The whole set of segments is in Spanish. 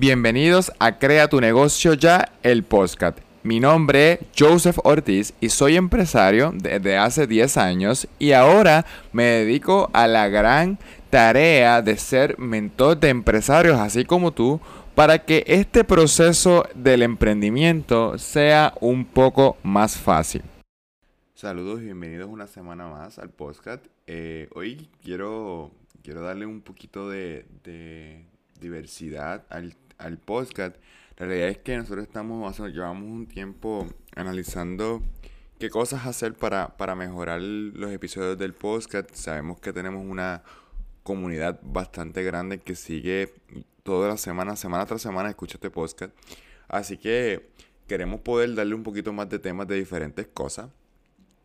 Bienvenidos a Crea tu negocio ya, el podcast. Mi nombre es Joseph Ortiz y soy empresario desde hace 10 años y ahora me dedico a la gran tarea de ser mentor de empresarios así como tú para que este proceso del emprendimiento sea un poco más fácil. Saludos y bienvenidos una semana más al podcast. Eh, hoy quiero, quiero darle un poquito de, de diversidad al al podcast, la realidad es que nosotros estamos, llevamos un tiempo analizando qué cosas hacer para, para mejorar los episodios del podcast. Sabemos que tenemos una comunidad bastante grande que sigue toda la semana, semana tras semana, escucha este podcast. Así que queremos poder darle un poquito más de temas de diferentes cosas.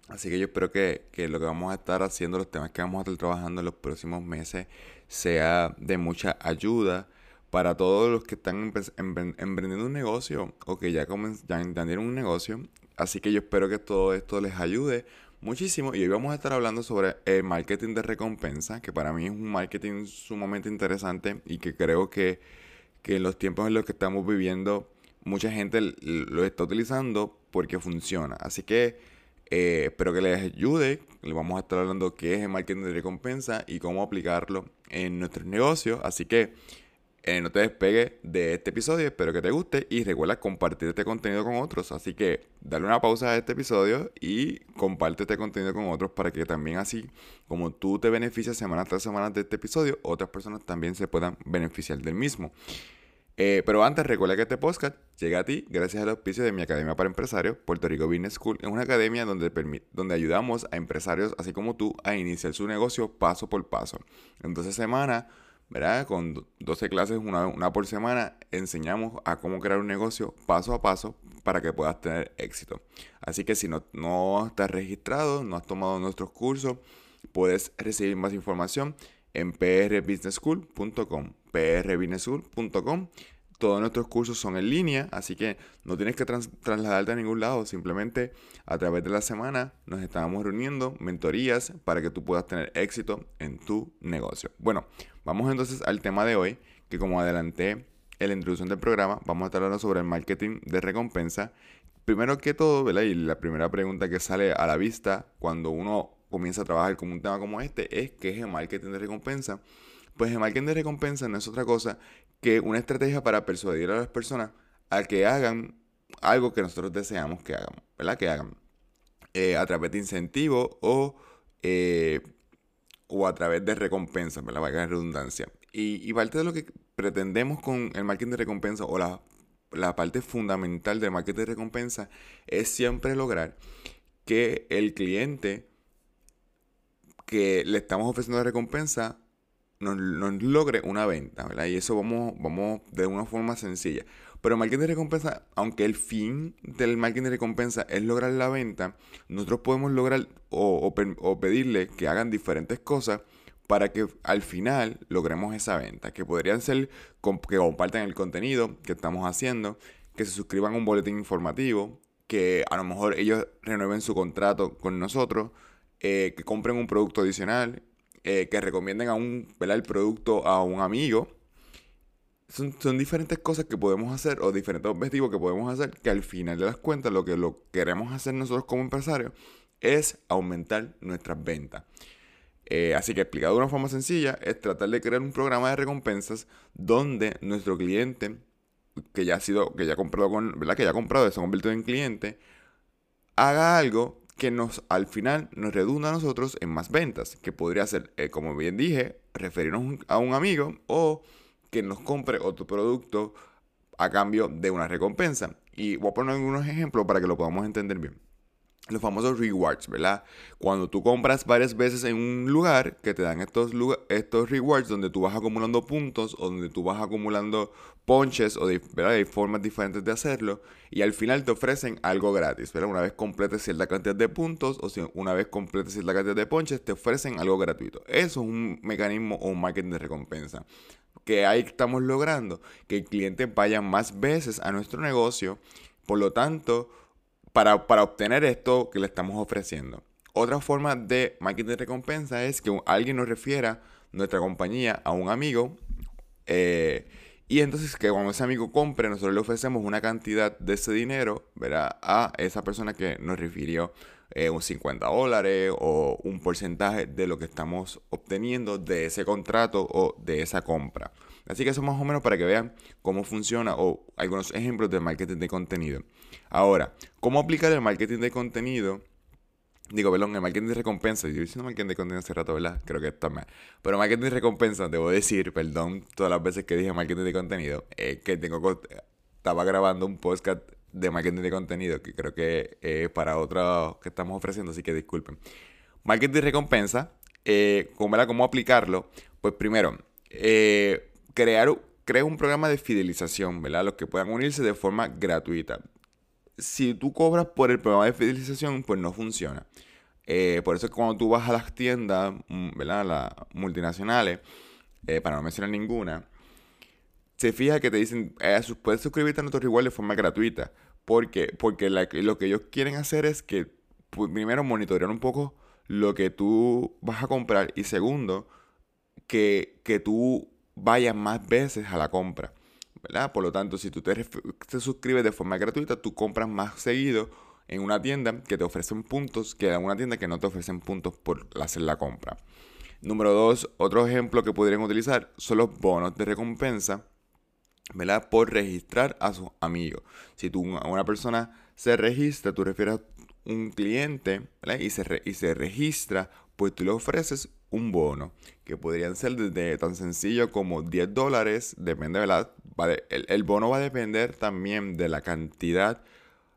Así que yo espero que, que, lo que vamos a estar haciendo, los temas que vamos a estar trabajando en los próximos meses, sea de mucha ayuda para todos los que están emprendiendo un negocio o que ya, ya entendieron un negocio. Así que yo espero que todo esto les ayude muchísimo. Y hoy vamos a estar hablando sobre el marketing de recompensa, que para mí es un marketing sumamente interesante y que creo que, que en los tiempos en los que estamos viviendo, mucha gente lo está utilizando porque funciona. Así que eh, espero que les ayude. Le vamos a estar hablando qué es el marketing de recompensa y cómo aplicarlo en nuestros negocios. Así que eh, no te despegues de este episodio, espero que te guste y recuerda compartir este contenido con otros. Así que dale una pausa a este episodio y comparte este contenido con otros para que también así como tú te beneficias semana tras semana de este episodio, otras personas también se puedan beneficiar del mismo. Eh, pero antes, recuerda que este podcast llega a ti gracias al auspicio de mi Academia para Empresarios, Puerto Rico Business School. Es una academia donde, donde ayudamos a empresarios, así como tú, a iniciar su negocio paso por paso. En 12 semanas ¿verdad? Con 12 clases, una, por semana, enseñamos a cómo crear un negocio paso a paso para que puedas tener éxito. Así que si no, no estás registrado, no has tomado nuestros cursos, puedes recibir más información en prbusinessschool.com, prbusinessschool.com. Todos nuestros cursos son en línea, así que no tienes que trasladarte a ningún lado. Simplemente a través de la semana nos estamos reuniendo mentorías para que tú puedas tener éxito en tu negocio. Bueno, Vamos entonces al tema de hoy, que como adelanté en la introducción del programa, vamos a estar hablando sobre el marketing de recompensa. Primero que todo, ¿verdad? Y la primera pregunta que sale a la vista cuando uno comienza a trabajar con un tema como este es ¿qué es el marketing de recompensa? Pues el marketing de recompensa no es otra cosa que una estrategia para persuadir a las personas a que hagan algo que nosotros deseamos que hagan, ¿verdad? Que hagan eh, a través de incentivos o eh, o a través de recompensas, la Valga redundancia. Y, parte de lo que pretendemos con el marketing de recompensa o la, la parte fundamental del marketing de recompensa es siempre lograr que el cliente que le estamos ofreciendo de recompensa nos, logre una venta, ¿verdad? Y eso vamos, vamos de una forma sencilla. Pero marketing de recompensa, aunque el fin del marketing de recompensa es lograr la venta, nosotros podemos lograr o, pedirle que hagan diferentes cosas para que al final logremos esa venta. Que podrían ser que compartan el contenido que estamos haciendo, que se suscriban a un boletín informativo, que a lo mejor ellos renueven su contrato con nosotros, eh, que compren un producto adicional, eh, que recomienden a un, el producto a un amigo son, diferentes cosas que podemos hacer o diferentes objetivos que podemos hacer que al final de las cuentas lo que lo queremos hacer nosotros como empresarios es aumentar nuestras ventas. Eh, así que explicado de una forma sencilla es tratar de crear un programa de recompensas donde nuestro cliente que ya ha sido, que ya ha comprado con, ¿verdad? Que ya ha comprado, se ha convertido en cliente, haga algo que nos al final nos redunda a nosotros en más ventas, que podría ser, eh, como bien dije, referirnos a un amigo o que nos compre otro producto a cambio de una recompensa. Y voy a poner algunos ejemplos para que lo podamos entender bien. Los famosos rewards, ¿verdad? Cuando tú compras varias veces en un lugar, que te dan estos, estos rewards donde tú vas acumulando puntos o donde tú vas acumulando ponches, o ¿verdad? hay formas diferentes de hacerlo, y al final te ofrecen algo gratis, ¿verdad? Una vez completes cierta cantidad de puntos o una vez completes cierta cantidad de ponches, te ofrecen algo gratuito. Eso es un mecanismo o un marketing de recompensa que ahí estamos logrando que el cliente vaya más veces a nuestro negocio, por lo tanto, para, obtener esto que le estamos ofreciendo. Otra forma de marketing de recompensa es que alguien nos refiera nuestra compañía a un amigo eh, Y entonces que cuando ese amigo compre, nosotros le ofrecemos una cantidad de ese dinero, ¿verdad? A esa persona que nos refirió eh, un 50 dólares o un porcentaje de lo que estamos obteniendo de ese contrato o de esa compra. Así que eso más o menos para que vean cómo funciona o algunos ejemplos de marketing de contenido. Ahora, ¿cómo aplicar el marketing de contenido? Digo, perdón, el marketing de recompensa. Yo diciendo marketing de contenido hace rato, ¿verdad? Creo que está mal. Pero marketing de recompensa, debo decir, perdón, todas las veces que dije marketing de contenido, es que tengo estaba grabando un podcast de marketing de contenido que creo que es para otro que estamos ofreciendo, así que disculpen. Marketing de recompensa, eh, ¿cómo, ¿cómo aplicarlo? Pues primero, eh, crear, crear un programa de fidelización, ¿verdad? Los que puedan unirse de forma gratuita si tú cobras por el programa de fidelización, pues no funciona. Eh, por eso es que cuando tú vas a las tiendas, mm, ¿verdad? Las multinacionales, eh, para no mencionar ninguna, se fija que te dicen, puedes suscribirte a nuestro reward de forma gratuita. ¿Por qué? Porque lo que ellos quieren hacer es que, pues, primero, monitorear un poco lo que tú vas a comprar y segundo, que, que tú vayas más veces a la compra. Por lo tanto, si tú te, suscribes de forma gratuita, tú compras más seguido en una tienda que te ofrecen puntos que en una tienda que no te ofrecen puntos por hacer la compra. Número dos, otro ejemplo que podrían utilizar son los bonos de recompensa, ¿verdad? Por registrar a sus amigos. Si tú, una persona se registra, tú refieres a un cliente, Y se, y se registra, pues tú le ofreces un bono, que podrían ser desde tan sencillo como 10 dólares, depende, ¿verdad? el, el, bono va a depender también de la cantidad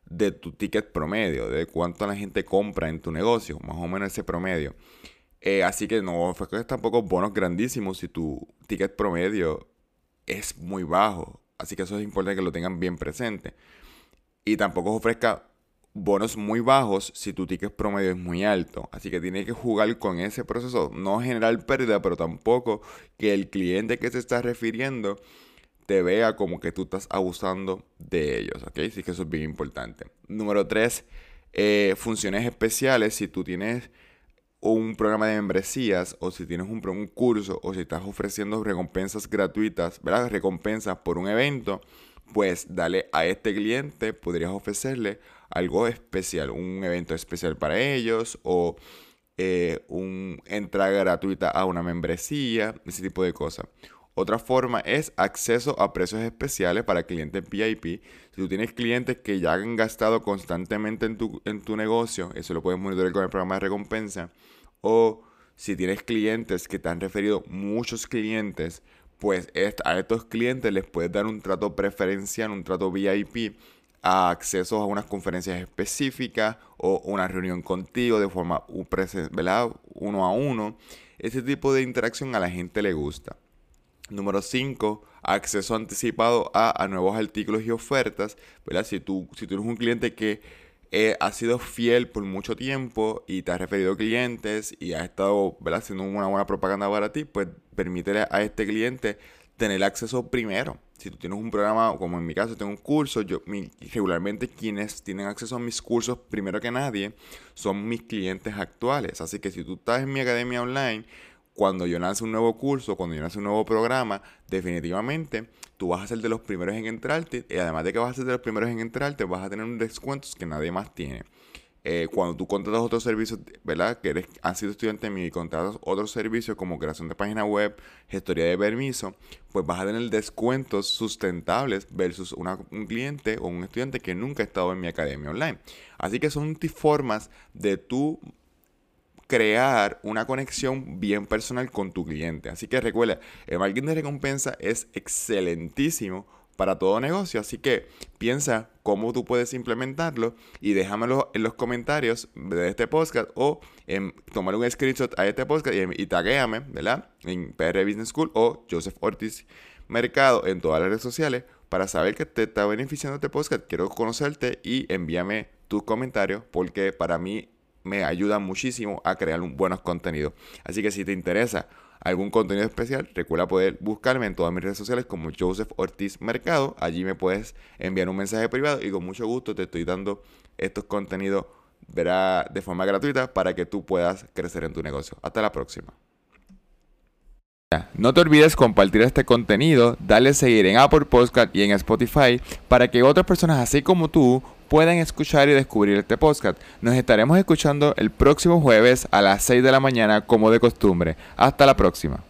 de tu ticket promedio, de cuánto la gente compra en tu negocio, más o menos ese promedio. Eh, así que no ofrezcas tampoco bonos grandísimos si tu ticket promedio es muy bajo. Así que eso es importante que lo tengan bien presente. Y tampoco ofrezca bonos muy bajos si tu ticket promedio es muy alto. Así que tienes que jugar con ese proceso. No generar pérdida, pero tampoco que el cliente que se está refiriendo te vea como que tú estás abusando de ellos. Así que eso es bien importante. Número 3. Eh, funciones especiales. Si tú tienes un programa de membresías o si tienes un, un curso o si estás ofreciendo recompensas gratuitas, ¿verdad? Recompensas por un evento, pues dale a este cliente, podrías ofrecerle algo especial, un evento especial para ellos o eh, un entrada gratuita a una membresía, ese tipo de cosas. Otra forma es acceso a precios especiales para clientes VIP. Si tú tienes clientes que ya han gastado constantemente en tu, en tu negocio, eso lo puedes monitorear con el programa de recompensa. O si tienes clientes que te han referido muchos clientes, pues a estos clientes les puedes dar un trato preferencial, un trato VIP a acceso a unas conferencias específicas o una reunión contigo de forma uno a uno. Ese tipo de interacción a la gente le gusta. Número 5, acceso anticipado a, nuevos artículos y ofertas. Si, tú, si tú eres un cliente que eh, ha sido fiel por mucho tiempo y te ha referido clientes y ha estado haciendo una buena propaganda para ti, pues permítele a este cliente tener acceso primero. Si tú tienes un programa, como en mi caso, tengo un curso, yo regularmente quienes tienen acceso a mis cursos primero que nadie son mis clientes actuales. Así que si tú estás en mi academia online, cuando yo lance un nuevo curso, cuando yo lance un nuevo programa, definitivamente tú vas a ser de los primeros en entrarte y además de que vas a ser de los primeros en entrarte, vas a tener un descuentos que nadie más tiene. Eh, cuando tú contratas otros servicios, ¿verdad? Que eres, has sido estudiante mío y contratas otros servicios como creación de página web, gestoría de permiso, pues vas a tener descuentos sustentables versus un cliente o un estudiante que nunca ha estado en mi academia online. Así que son formas de tú crear una conexión bien personal con tu cliente. Así que recuerda, el marketing de recompensa es excelentísimo para todo negocio. Así que piensa cómo tú puedes implementarlo y déjamelo en los comentarios de este podcast o en, tomar un screenshot a este podcast y, y taguéame, ¿verdad? En PR Business School o Joseph Ortiz Mercado en todas las redes sociales para saber que te está beneficiando este podcast. Quiero conocerte y envíame tus comentarios porque para mí me ayuda muchísimo a crear buenos contenidos. Así que si te interesa algún contenido especial, recuerda poder buscarme en todas mis redes sociales como Joseph Ortiz Mercado. Allí me puedes enviar un mensaje privado y con mucho gusto te estoy dando estos contenidos de forma gratuita para que tú puedas crecer en tu negocio. Hasta la próxima. No te olvides compartir este contenido, darle seguir en Apple Podcast y en Spotify para que otras personas así como tú puedan escuchar y descubrir este podcast. Nos estaremos escuchando el próximo jueves a las 6 de la mañana como de costumbre. Hasta la próxima.